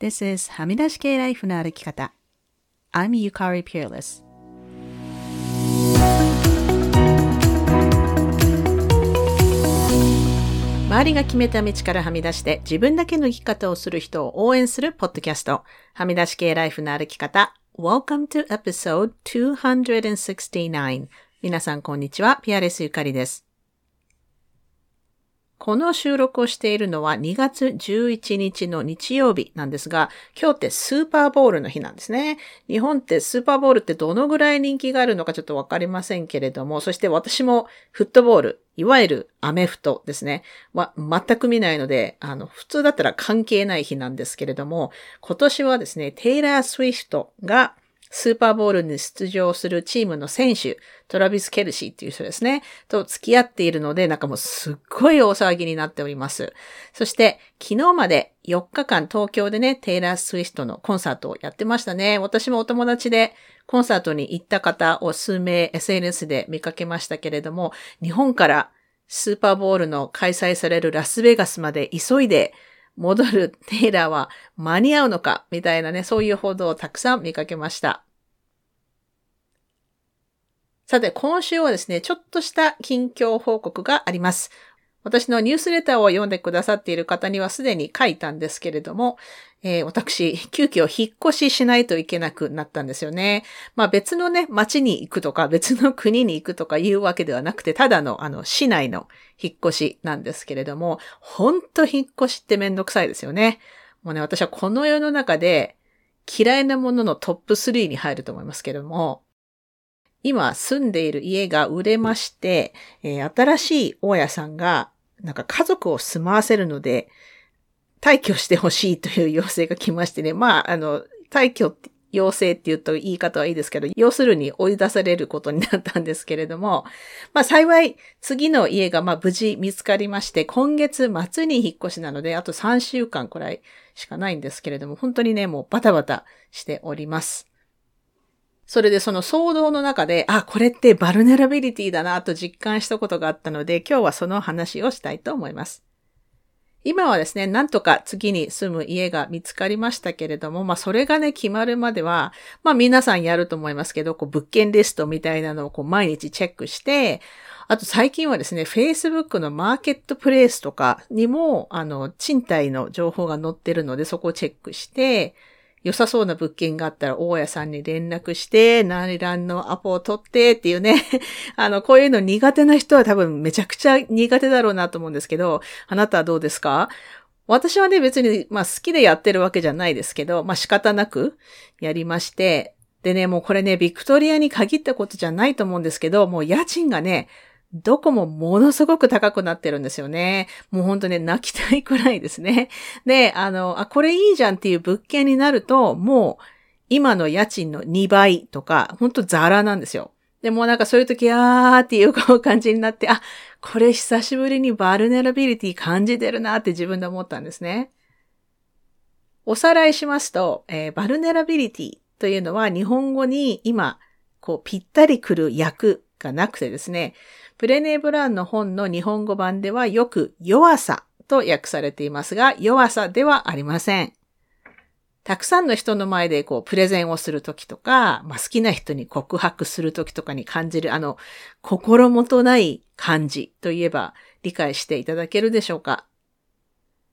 This is はみ出し系ライフの歩き方。I'm Yukari Peerless. 周りが決めた道からはみ出して自分だけの生き方をする人を応援するポッドキャスト。はみ出し系ライフの歩き方。Welcome to episode 269. 皆さんこんにちは。ピアレスゆかりです。この収録をしているのは2月11日の日曜日なんですが、今日ってスーパーボールの日なんですね。日本ってスーパーボールってどのぐらい人気があるのかちょっとわかりませんけれども、そして私もフットボール、いわゆるアメフトですね。は全く見ないので、あの、普通だったら関係ない日なんですけれども、今年はですね、テイラー・スウィフトがスーパーボールに出場するチームの選手、トラビス・ケルシーっていう人ですね、と付き合っているので、なんかもうすっごい大騒ぎになっております。そして、昨日まで4日間東京でね、テイラー・スウィフトのコンサートをやってましたね。私もお友達でコンサートに行った方を数名 SNS で見かけましたけれども、日本からスーパーボールの開催されるラスベガスまで急いで戻るテイラーは間に合うのかみたいなね、そういう報道をたくさん見かけました。さて、今週はですね、ちょっとした近況報告があります。私のニュースレターを読んでくださっている方にはすでに書いたんですけれども、えー、私、急遽引っ越ししないといけなくなったんですよね。まあ別のね、町に行くとか、別の国に行くとかいうわけではなくて、ただのあの、市内の引っ越しなんですけれども、ほんと引っ越しってめんどくさいですよね。もうね、私はこの世の中で嫌いなもののトップ3に入ると思いますけれども、今住んでいる家が売れまして、えー、新しい大家さんが、なんか家族を住まわせるので、退去してほしいという要請が来ましてね。まあ、あの、退去要請って言うと言い方はいいですけど、要するに追い出されることになったんですけれども、まあ幸い次の家がまあ無事見つかりまして、今月末に引っ越しなので、あと3週間くらいしかないんですけれども、本当にね、もうバタバタしております。それでその騒動の中で、あ、これってバルネラビリティだなと実感したことがあったので、今日はその話をしたいと思います。今はですね、なんとか次に住む家が見つかりましたけれども、まあそれがね、決まるまでは、まあ皆さんやると思いますけど、こう物件リストみたいなのをこう毎日チェックして、あと最近はですね、Facebook のマーケットプレイスとかにも、あの、賃貸の情報が載ってるので、そこをチェックして、良さそうな物件があったら、大家さんに連絡して、何欄のアポを取ってっていうね。あの、こういうの苦手な人は多分めちゃくちゃ苦手だろうなと思うんですけど、あなたはどうですか？私はね、別に、まあ好きでやってるわけじゃないですけど、まあ仕方なくやりまして、でね、もうこれね、ビクトリアに限ったことじゃないと思うんですけど、もう家賃がね、どこもものすごく高くなってるんですよね。もうほんとね、泣きたいくらいですね。で、あの、あ、これいいじゃんっていう物件になると、もう今の家賃の2倍とか、ほんとザラなんですよ。でもなんかそういう時、あーっていう感じになって、あ、これ久しぶりに vulnerability 感じてるなって自分で思ったんですね。おさらいしますと、えー、 vulnerability というのは日本語に今、こうぴったりくる訳がなくてですね、ブレネー・ブラウンの本の日本語版ではよく弱さと訳されていますが、弱さではありません。たくさんの人の前でこうプレゼンをするときとか、まあ、好きな人に告白するときとかに感じるあの心もとない感じといえば理解していただけるでしょうか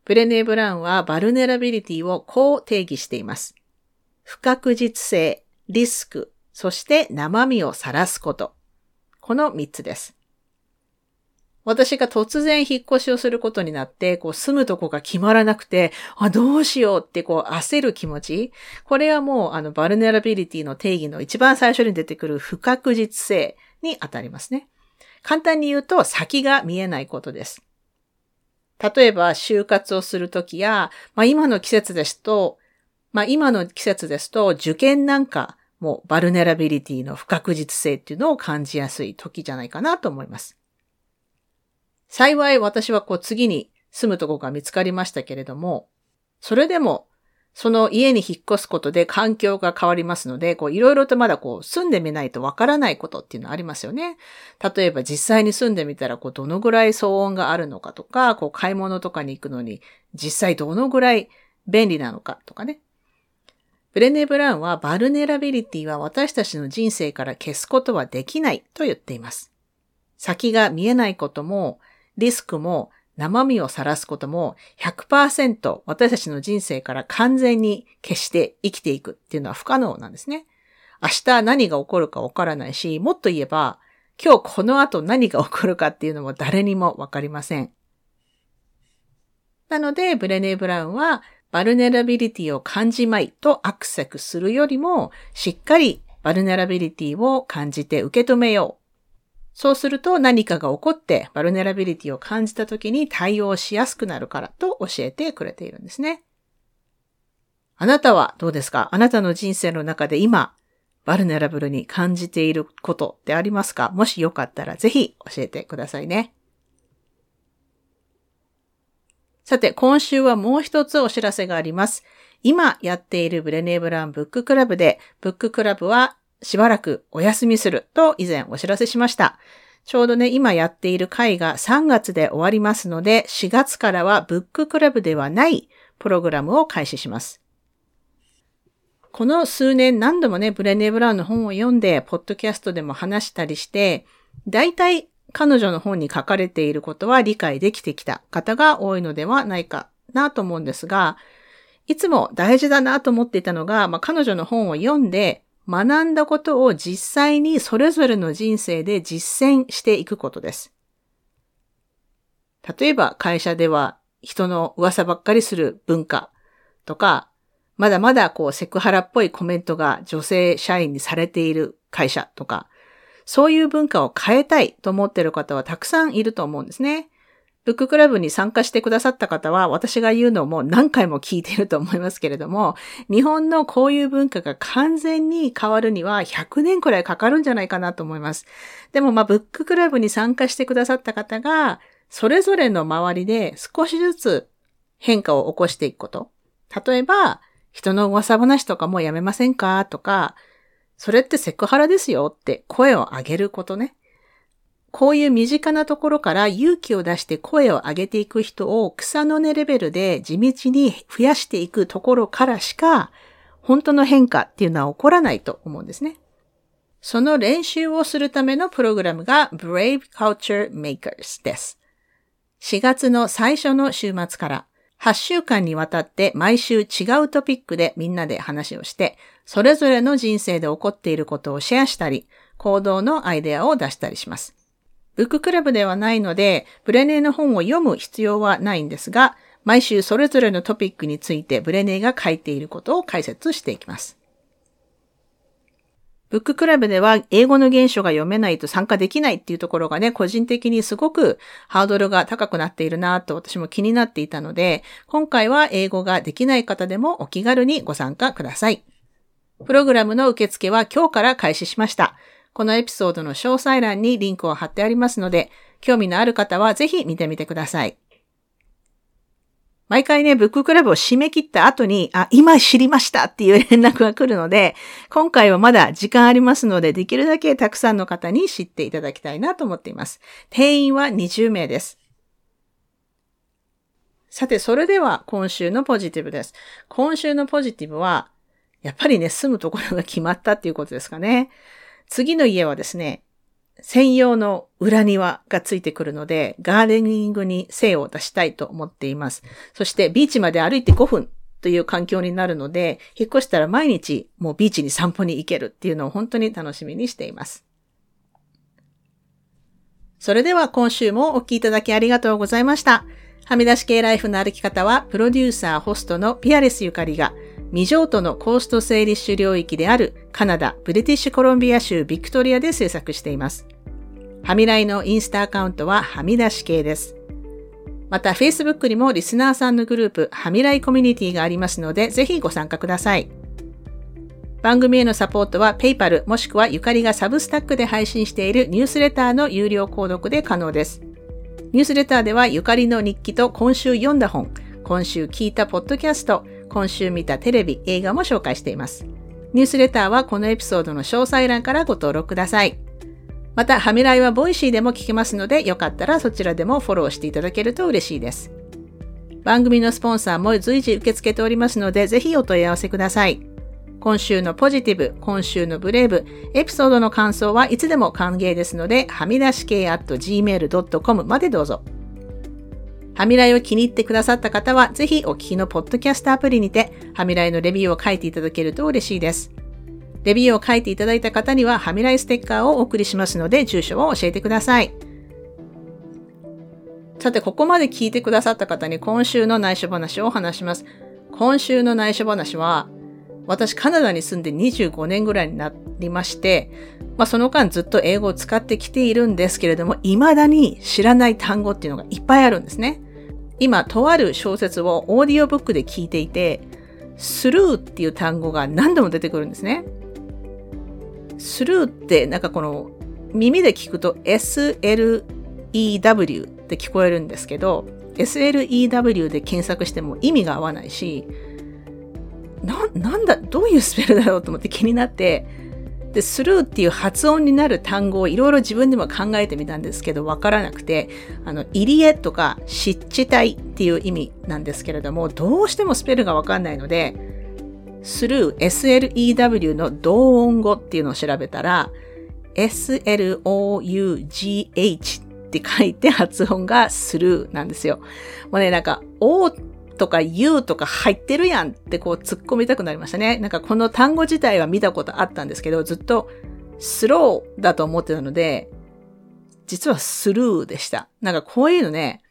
プレネー・ブラウンはバルネラビリティをこう定義しています。不確実性、リスク、そして生身を晒すこと。この3つです。私が突然引っ越しをすることになって、こう住むとこが決まらなくて、あ、どうしようってこう焦る気持ち。これはもうあの vulnerability の定義の一番最初に出てくる不確実性に当たりますね。簡単に言うと先が見えないことです。例えば就活をするときや、まあ今の季節ですと、まあ今の季節ですと受験なんかも vulnerability の不確実性っていうのを感じやすい時じゃないかなと思います。幸い私はこう次に住むとこが見つかりましたけれども、それでもその家に引っ越すことで環境が変わりますので、こういろいろとまだこう住んでみないとわからないことっていうのはありますよね。例えば実際に住んでみたらこうどのぐらい騒音があるのかとか、こう買い物とかに行くのに実際どのぐらい便利なのかとかね。ブレネ・ブラウンはバルネラビリティは私たちの人生から消すことはできないと言っています。先が見えないことも、リスクも、生身を晒すことも100%私たちの人生から完全に消して生きていくっていうのは不可能なんですね。明日何が起こるかわからないし、もっと言えば、今日この後何が起こるかっていうのも誰にもわかりません。なので、ブレネー・ブラウンは、 vulnerability を感じまいとアクセクするよりも、しっかり vulnerability を感じて受け止めよう。そうすると何かが起こってバルネラビリティを感じた時に対応しやすくなるからと教えてくれているんですね。あなたはどうですか？あなたの人生の中で今、バルネラブルに感じていることってありますか？もしよかったらぜひ教えてくださいね。さて、今週はもう一つお知らせがあります。今やっているブレネーブランブッククラブで、ブッククラブはしばらくお休みすると以前お知らせしました。ちょうどね、今やっている会が3月で終わりますので、4月からはブッククラブではないプログラムを開始します。この数年何度もね、ブレネー・ブラウンの本を読んで、ポッドキャストでも話したりして、大体彼女の本に書かれていることは理解できてきた方が多いのではないかなと思うんですが、いつも大事だなと思っていたのが、まあ、彼女の本を読んで学んだことを実際にそれぞれの人生で実践していくことです。例えば会社では人の噂ばっかりする文化とか、まだまだこうセクハラっぽいコメントが女性社員にされている会社とか、そういう文化を変えたいと思っている方はたくさんいると思うんですね。ブッククラブに参加してくださった方は、私が言うのも何回も聞いていると思いますけれども、日本のこういう文化が完全に変わるには100年くらいかかるんじゃないかなと思います。でも、まあ、ブッククラブに参加してくださった方が、それぞれの周りで少しずつ変化を起こしていくこと。例えば、人の噂話とかもやめませんかとか、それってセクハラですよって声を上げることね。こういう身近なところから勇気を出して声を上げていく人を草の根レベルで地道に増やしていくところからしか、本当の変化っていうのは起こらないと思うんですね。その練習をするためのプログラムが Brave Culture Makers です。4月の最初の週末から8週間にわたって毎週違うトピックでみんなで話をして、それぞれの人生で起こっていることをシェアしたり、行動のアイデアを出したりします。ブッククラブではないので、ブレネーの本を読む必要はないんですが、毎週それぞれのトピックについてブレネーが書いていることを解説していきます。ブッククラブでは英語の原書が読めないと参加できないっていうところがね、個人的にすごくハードルが高くなっているなと私も気になっていたので、今回は英語ができない方でもお気軽にご参加ください。プログラムの受付は今日から開始しました。このエピソードの詳細欄にリンクを貼ってありますので、興味のある方はぜひ見てみてください。毎回ね、ブッククラブを締め切った後に、あ、今知りましたっていう連絡が来るので、今回はまだ時間ありますので、できるだけたくさんの方に知っていただきたいなと思っています。定員は20名です。さて、それでは今週のポジティブです。今週のポジティブは、やっぱりね、住むところが決まったっていうことですかね。次の家はですね、専用の裏庭がついてくるので、ガーデニングに精を出したいと思っています。そしてビーチまで歩いて5分という環境になるので、引っ越したら毎日もうビーチに散歩に行けるっていうのを本当に楽しみにしています。それでは今週もお聴きいただきありがとうございました。はみ出し系ライフの歩き方は、プロデューサー、ホストのピアレスゆかりが、未譲渡のコーストセーリッシュ領域であるカナダ、ブリティッシュコロンビア州ビクトリアで制作しています。はみらいのインスタアカウントははみ出し系です。また、Facebook にもリスナーさんのグループ、はみらいコミュニティがありますので、ぜひご参加ください。番組へのサポートは PayPal もしくはゆかりがサブスタックで配信しているニュースレターの有料購読で可能です。ニュースレターではゆかりの日記と今週読んだ本、今週聞いたポッドキャスト、今週見たテレビ、映画も紹介しています。ニュースレターはこのエピソードの詳細欄からご登録ください。また、はみらいは Voicy でも聞けますので、よかったらそちらでもフォローしていただけると嬉しいです。番組のスポンサーも随時受け付けておりますので、ぜひお問い合わせください。今週のポジティブ、今週の brave、エピソードの感想はいつでも歓迎ですので、はみ出し系 at gmail.com までどうぞ。はみらいを気に入ってくださった方は、ぜひお聞きのポッドキャストアプリにて、はみらいのレビューを書いていただけると嬉しいです。レビューを書いていただいた方には、はみらいステッカーをお送りしますので、住所を教えてください。さて、ここまで聞いてくださった方に今週の内緒話を話します。今週の内緒話は、私カナダに住んで25年ぐらいになりまして、まあその間ずっと英語を使ってきているんですけれども、未だに知らない単語っていうのがいっぱいあるんですね。今、とある小説をオーディオブックで聞いていて、スルーっていう単語が何度も出てくるんですね。スルーってなんかこの耳で聞くと SLEW って聞こえるんですけど、SLEW で検索しても意味が合わないし、な、なんだ、どういうスペルだろうと思って気になって、で、スルーっていう発音になる単語をいろいろ自分でも考えてみたんですけど、わからなくて、あの、入江とか湿地帯っていう意味なんですけれども、どうしてもスペルがわかんないので、スルー、SLEW の同音語っていうのを調べたら、SLOUGH って書いて発音がスルーなんですよ。もうね、なんか、O とか U とか入ってるやんってこう突っ込みたくなりましたね。なんかこの単語自体は見たことあったんですけど、ずっとスローだと思ってたので、実はスルーでした。なんかこういうのね、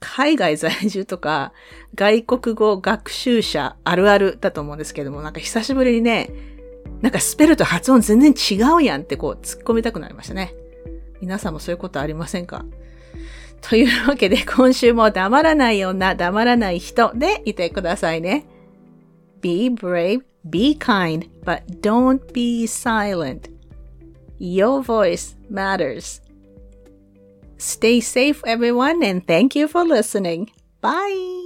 海外在住とか外国語学習者あるあるだと思うんですけども、なんか久しぶりにね、なんかスペルと発音全然違うやんってこう突っ込みたくなりましたね。皆さんもそういうことありませんか？というわけで今週も黙らない女、黙らない人でいてくださいね。Be brave, be kind, but don't be silent. Your voice matters. Stay safe everyone and thank you for listening. Bye!